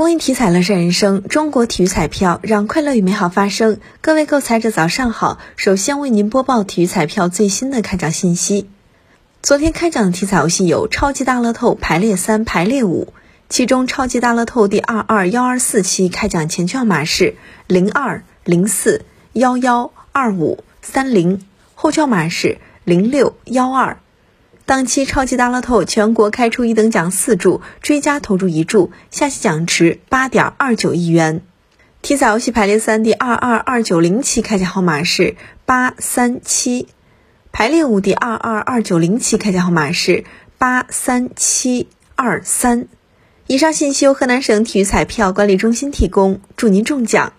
公益体彩乐善人生，中国体育彩票让快乐与美好发生。各位购彩者早上好，首先为您播报体育彩票最新的开奖信息。昨天开奖的体彩游戏有超级大乐透排列三、排列五，其中超级大乐透第二二幺二四期开奖前券码是零二零四幺幺二五三零，后券码是零六幺二。当期超级大乐透全国开出一等奖四注，追加投注一注，下期奖池八点二九亿元。体彩游戏排列三第二二二九零期开奖号码是八三七，排列五第二二二九零期开奖号码是八三七二三。以上信息由河南省体育彩票管理中心提供，祝您中奖。